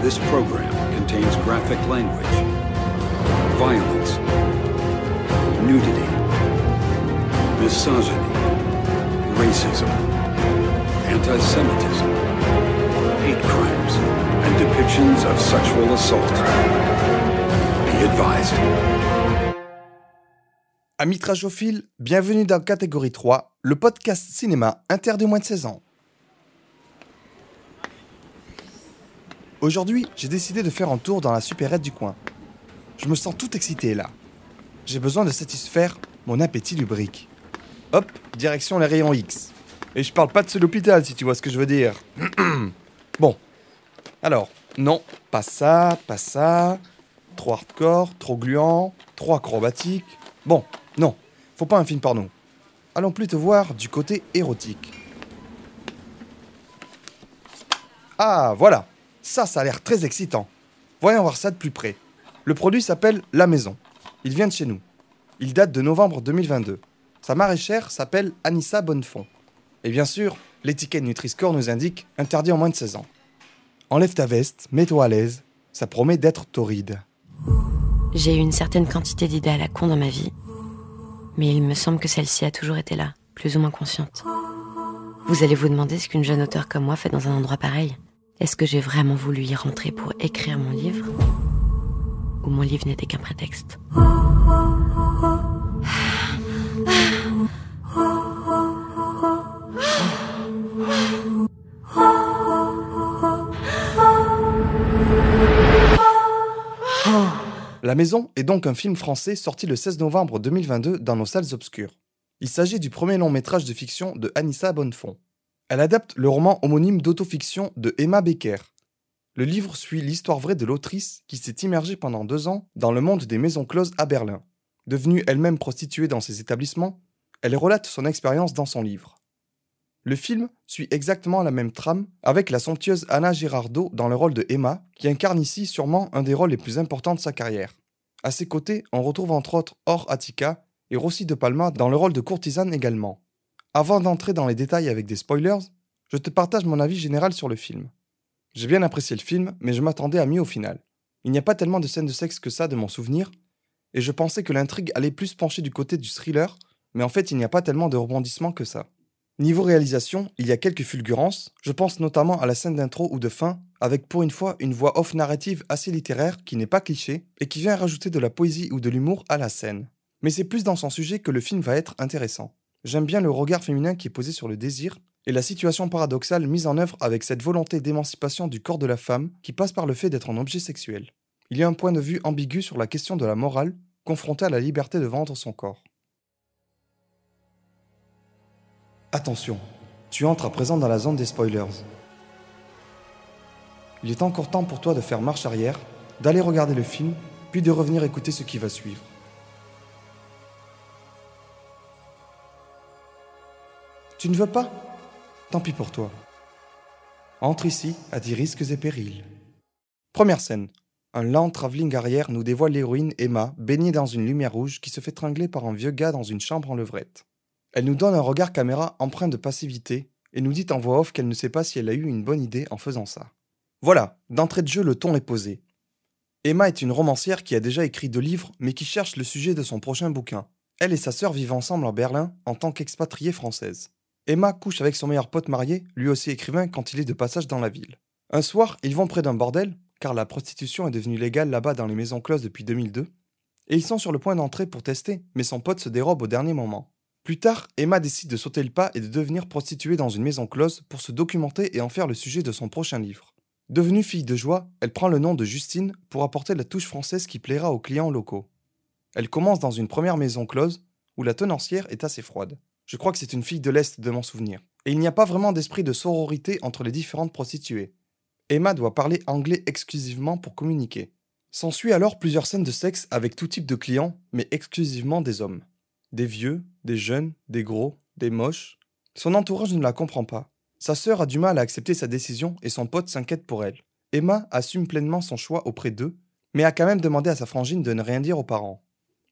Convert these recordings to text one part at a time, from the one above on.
This program contains graphic language, violence, nudity, misogyny, racism, anti-Semitism, hate crimes, and depictions of sexual assault. Be advised. Amis bienvenue dans Catégorie 3, le podcast cinéma interdit moins de 16 ans. Aujourd'hui, j'ai décidé de faire un tour dans la supérette du coin. Je me sens tout excité là. J'ai besoin de satisfaire mon appétit lubrique. Hop, direction les rayons X. Et je parle pas de ce l'hôpital si tu vois ce que je veux dire. bon. Alors, non, pas ça, pas ça. Trop hardcore, trop gluant, trop acrobatique. Bon, non, faut pas un film porno. Allons plutôt voir du côté érotique. Ah, voilà. Ça, ça a l'air très excitant. Voyons voir ça de plus près. Le produit s'appelle La Maison. Il vient de chez nous. Il date de novembre 2022. Sa maraîchère s'appelle Anissa Bonnefond. Et bien sûr, l'étiquette Nutri-Score nous indique interdit en moins de 16 ans. Enlève ta veste, mets-toi à l'aise. Ça promet d'être torride. J'ai eu une certaine quantité d'idées à la con dans ma vie, mais il me semble que celle-ci a toujours été là, plus ou moins consciente. Vous allez vous demander ce qu'une jeune auteure comme moi fait dans un endroit pareil. Est-ce que j'ai vraiment voulu y rentrer pour écrire mon livre? Ou mon livre n'était qu'un prétexte? La Maison est donc un film français sorti le 16 novembre 2022 dans nos salles obscures. Il s'agit du premier long métrage de fiction de Anissa Bonnefond. Elle adapte le roman homonyme d'autofiction de Emma Becker. Le livre suit l'histoire vraie de l'autrice qui s'est immergée pendant deux ans dans le monde des maisons closes à Berlin. Devenue elle-même prostituée dans ces établissements, elle relate son expérience dans son livre. Le film suit exactement la même trame avec la somptueuse Anna Girardot dans le rôle de Emma, qui incarne ici sûrement un des rôles les plus importants de sa carrière. À ses côtés, on retrouve entre autres Or Attica et Rossi de Palma dans le rôle de courtisane également. Avant d'entrer dans les détails avec des spoilers, je te partage mon avis général sur le film. J'ai bien apprécié le film, mais je m'attendais à mieux au final. Il n'y a pas tellement de scènes de sexe que ça de mon souvenir, et je pensais que l'intrigue allait plus pencher du côté du thriller, mais en fait il n'y a pas tellement de rebondissements que ça. Niveau réalisation, il y a quelques fulgurances, je pense notamment à la scène d'intro ou de fin, avec pour une fois une voix off narrative assez littéraire qui n'est pas cliché et qui vient rajouter de la poésie ou de l'humour à la scène. Mais c'est plus dans son sujet que le film va être intéressant. J'aime bien le regard féminin qui est posé sur le désir et la situation paradoxale mise en œuvre avec cette volonté d'émancipation du corps de la femme qui passe par le fait d'être un objet sexuel. Il y a un point de vue ambigu sur la question de la morale confrontée à la liberté de vendre son corps. Attention, tu entres à présent dans la zone des spoilers. Il est encore temps pour toi de faire marche arrière, d'aller regarder le film, puis de revenir écouter ce qui va suivre. Tu ne veux pas? Tant pis pour toi. Entre ici à tes risques et périls. Première scène. Un lent travelling arrière nous dévoile l'héroïne Emma, baignée dans une lumière rouge, qui se fait tringler par un vieux gars dans une chambre en levrette. Elle nous donne un regard caméra empreint de passivité et nous dit en voix off qu'elle ne sait pas si elle a eu une bonne idée en faisant ça. Voilà, d'entrée de jeu, le ton est posé. Emma est une romancière qui a déjà écrit deux livres, mais qui cherche le sujet de son prochain bouquin. Elle et sa sœur vivent ensemble en Berlin en tant qu'expatriée française. Emma couche avec son meilleur pote marié, lui aussi écrivain, quand il est de passage dans la ville. Un soir, ils vont près d'un bordel, car la prostitution est devenue légale là-bas dans les maisons closes depuis 2002, et ils sont sur le point d'entrer pour tester, mais son pote se dérobe au dernier moment. Plus tard, Emma décide de sauter le pas et de devenir prostituée dans une maison close pour se documenter et en faire le sujet de son prochain livre. Devenue fille de joie, elle prend le nom de Justine pour apporter la touche française qui plaira aux clients locaux. Elle commence dans une première maison close où la tenancière est assez froide. Je crois que c'est une fille de l'Est de mon souvenir. Et il n'y a pas vraiment d'esprit de sororité entre les différentes prostituées. Emma doit parler anglais exclusivement pour communiquer. S'ensuit alors plusieurs scènes de sexe avec tout type de clients, mais exclusivement des hommes. Des vieux, des jeunes, des gros, des moches. Son entourage ne la comprend pas. Sa sœur a du mal à accepter sa décision et son pote s'inquiète pour elle. Emma assume pleinement son choix auprès d'eux, mais a quand même demandé à sa frangine de ne rien dire aux parents.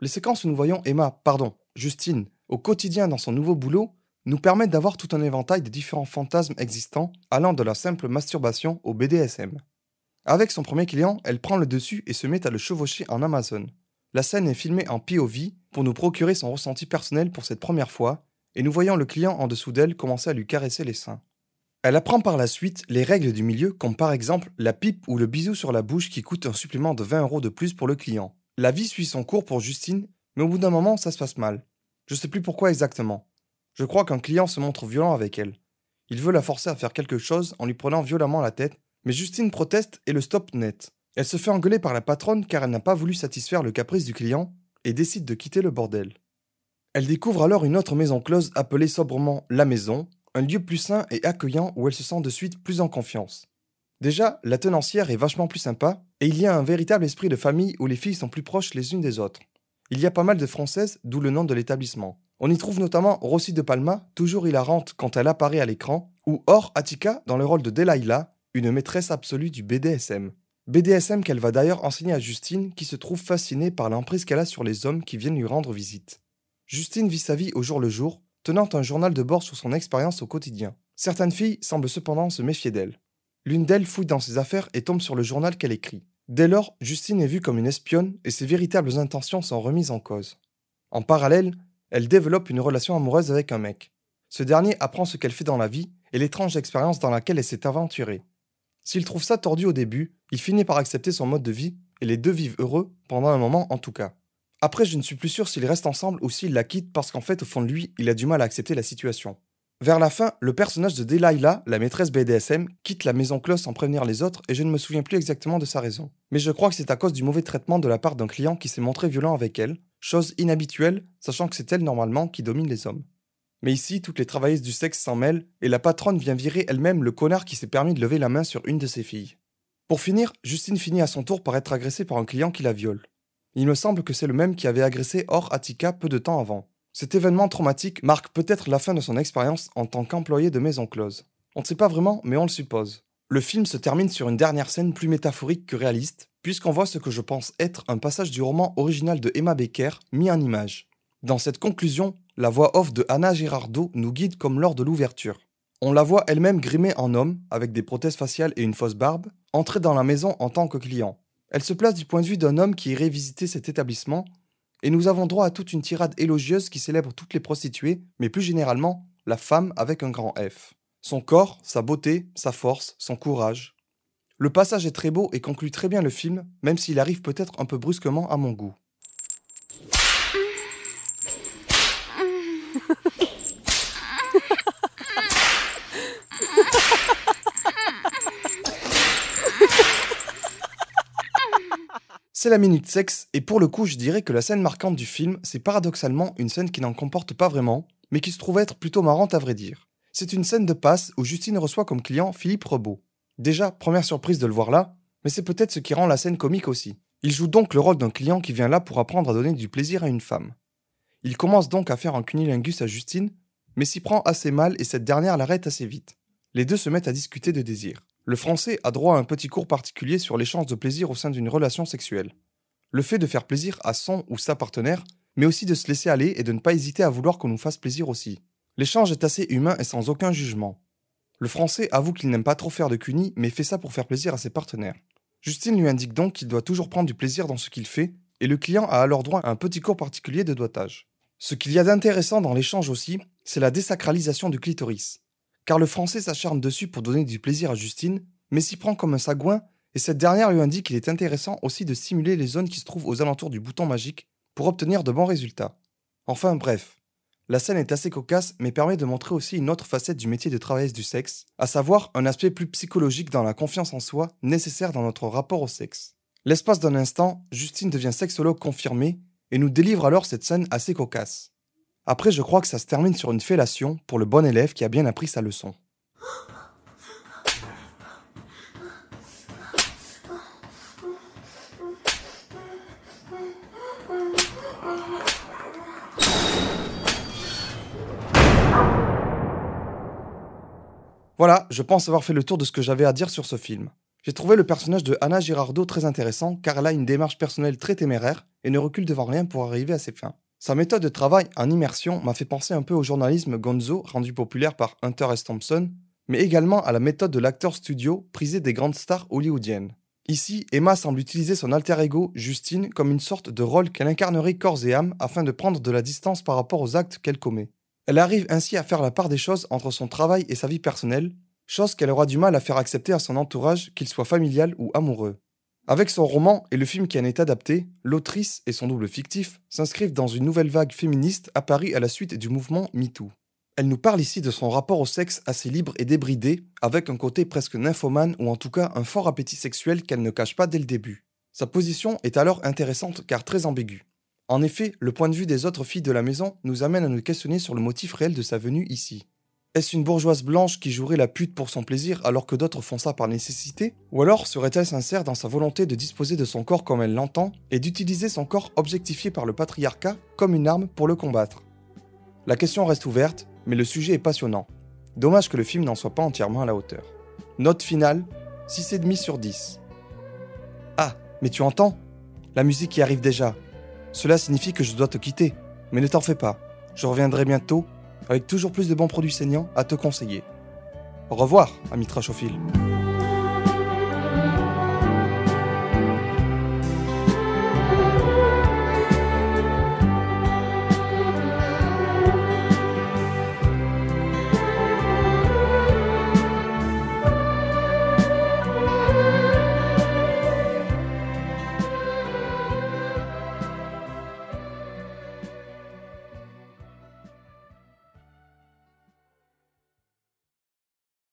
Les séquences où nous voyons Emma, pardon, Justine, au quotidien dans son nouveau boulot, nous permettent d'avoir tout un éventail de différents fantasmes existants, allant de la simple masturbation au BDSM. Avec son premier client, elle prend le dessus et se met à le chevaucher en Amazon. La scène est filmée en POV pour nous procurer son ressenti personnel pour cette première fois, et nous voyons le client en dessous d'elle commencer à lui caresser les seins. Elle apprend par la suite les règles du milieu, comme par exemple la pipe ou le bisou sur la bouche qui coûte un supplément de 20 euros de plus pour le client. La vie suit son cours pour Justine, mais au bout d'un moment, ça se passe mal. Je sais plus pourquoi exactement. Je crois qu'un client se montre violent avec elle. Il veut la forcer à faire quelque chose en lui prenant violemment la tête, mais Justine proteste et le stoppe net. Elle se fait engueuler par la patronne car elle n'a pas voulu satisfaire le caprice du client et décide de quitter le bordel. Elle découvre alors une autre maison close appelée sobrement La Maison, un lieu plus sain et accueillant où elle se sent de suite plus en confiance. Déjà, la tenancière est vachement plus sympa et il y a un véritable esprit de famille où les filles sont plus proches les unes des autres. Il y a pas mal de françaises, d'où le nom de l'établissement. On y trouve notamment Rossi de Palma, toujours hilarante quand elle apparaît à l'écran, ou Or Attica dans le rôle de Delilah, une maîtresse absolue du BDSM. BDSM qu'elle va d'ailleurs enseigner à Justine, qui se trouve fascinée par l'emprise qu'elle a sur les hommes qui viennent lui rendre visite. Justine vit sa vie au jour le jour, tenant un journal de bord sur son expérience au quotidien. Certaines filles semblent cependant se méfier d'elle. L'une d'elles fouille dans ses affaires et tombe sur le journal qu'elle écrit. Dès lors, Justine est vue comme une espionne et ses véritables intentions sont remises en cause. En parallèle, elle développe une relation amoureuse avec un mec. Ce dernier apprend ce qu'elle fait dans la vie et l'étrange expérience dans laquelle elle s'est aventurée. S'il trouve ça tordu au début, il finit par accepter son mode de vie et les deux vivent heureux, pendant un moment en tout cas. Après, je ne suis plus sûr s'ils restent ensemble ou s'il la quitte parce qu'en fait, au fond de lui, il a du mal à accepter la situation. Vers la fin, le personnage de Delilah, la maîtresse BDSM, quitte la maison close sans prévenir les autres et je ne me souviens plus exactement de sa raison. Mais je crois que c'est à cause du mauvais traitement de la part d'un client qui s'est montré violent avec elle, chose inhabituelle, sachant que c'est elle normalement qui domine les hommes. Mais ici, toutes les travailleuses du sexe s'en mêlent, et la patronne vient virer elle-même le connard qui s'est permis de lever la main sur une de ses filles. Pour finir, Justine finit à son tour par être agressée par un client qui la viole. Il me semble que c'est le même qui avait agressé Or Attica peu de temps avant. Cet événement traumatique marque peut-être la fin de son expérience en tant qu'employé de maison close. On ne sait pas vraiment, mais on le suppose. Le film se termine sur une dernière scène plus métaphorique que réaliste, puisqu'on voit ce que je pense être un passage du roman original de Emma Becker mis en image. Dans cette conclusion, la voix off de Anna Girardot nous guide comme lors de l'ouverture. On la voit elle-même grimée en homme, avec des prothèses faciales et une fausse barbe, entrer dans la maison en tant que client. Elle se place du point de vue d'un homme qui irait visiter cet établissement, et nous avons droit à toute une tirade élogieuse qui célèbre toutes les prostituées, mais plus généralement, la femme avec un grand F. Son corps, sa beauté, sa force, son courage, le passage est très beau et conclut très bien le film, même s'il arrive peut-être un peu brusquement à mon goût. C'est la minute sexe, et pour le coup, je dirais que la scène marquante du film, c'est paradoxalement une scène qui n'en comporte pas vraiment, mais qui se trouve être plutôt marrante à vrai dire. C'est une scène de passe où Justine reçoit comme client Philippe Rebaud. Déjà, première surprise de le voir là, mais c'est peut-être ce qui rend la scène comique aussi. Il joue donc le rôle d'un client qui vient là pour apprendre à donner du plaisir à une femme. Il commence donc à faire un cunilingus à Justine, mais s'y prend assez mal et cette dernière l'arrête assez vite. Les deux se mettent à discuter de désir. Le français a droit à un petit cours particulier sur l'échange de plaisir au sein d'une relation sexuelle. Le fait de faire plaisir à son ou sa partenaire, mais aussi de se laisser aller et de ne pas hésiter à vouloir qu'on nous fasse plaisir aussi. L'échange est assez humain et sans aucun jugement. Le français avoue qu'il n'aime pas trop faire de cunis, mais fait ça pour faire plaisir à ses partenaires. Justine lui indique donc qu'il doit toujours prendre du plaisir dans ce qu'il fait, et le client a alors droit à un petit cours particulier de doigtage. Ce qu'il y a d'intéressant dans l'échange aussi, c'est la désacralisation du clitoris. Car le français s'acharne dessus pour donner du plaisir à Justine, mais s'y prend comme un sagouin, et cette dernière lui indique qu'il est intéressant aussi de stimuler les zones qui se trouvent aux alentours du bouton magique pour obtenir de bons résultats. Enfin bref, la scène est assez cocasse, mais permet de montrer aussi une autre facette du métier de travailleuse du sexe, à savoir un aspect plus psychologique dans la confiance en soi nécessaire dans notre rapport au sexe. L'espace d'un instant, Justine devient sexologue confirmée et nous délivre alors cette scène assez cocasse. Après, je crois que ça se termine sur une fellation pour le bon élève qui a bien appris sa leçon. Voilà, je pense avoir fait le tour de ce que j'avais à dire sur ce film. J'ai trouvé le personnage de Anna Girardot très intéressant car elle a une démarche personnelle très téméraire et ne recule devant rien pour arriver à ses fins. Sa méthode de travail en immersion m'a fait penser un peu au journalisme Gonzo rendu populaire par Hunter S. Thompson, mais également à la méthode de l'acteur studio prisée des grandes stars hollywoodiennes. Ici, Emma semble utiliser son alter ego, Justine, comme une sorte de rôle qu'elle incarnerait corps et âme afin de prendre de la distance par rapport aux actes qu'elle commet. Elle arrive ainsi à faire la part des choses entre son travail et sa vie personnelle, chose qu'elle aura du mal à faire accepter à son entourage, qu'il soit familial ou amoureux. Avec son roman et le film qui en est adapté, l'autrice et son double fictif s'inscrivent dans une nouvelle vague féministe apparue à la suite du mouvement MeToo. Elle nous parle ici de son rapport au sexe assez libre et débridé, avec un côté presque nymphomane ou en tout cas un fort appétit sexuel qu'elle ne cache pas dès le début. Sa position est alors intéressante car très ambiguë. En effet, le point de vue des autres filles de la maison nous amène à nous questionner sur le motif réel de sa venue ici. Est-ce une bourgeoise blanche qui jouerait la pute pour son plaisir alors que d'autres font ça par nécessité? Ou alors serait-elle sincère dans sa volonté de disposer de son corps comme elle l'entend et d'utiliser son corps objectifié par le patriarcat comme une arme pour le combattre? La question reste ouverte, mais le sujet est passionnant. Dommage que le film n'en soit pas entièrement à la hauteur. Note finale 6,5 sur 10. Ah, mais tu entends? La musique qui arrive déjà. Cela signifie que je dois te quitter. Mais ne t'en fais pas. Je reviendrai bientôt avec toujours plus de bons produits saignants à te conseiller. Au revoir, ami Trachophile.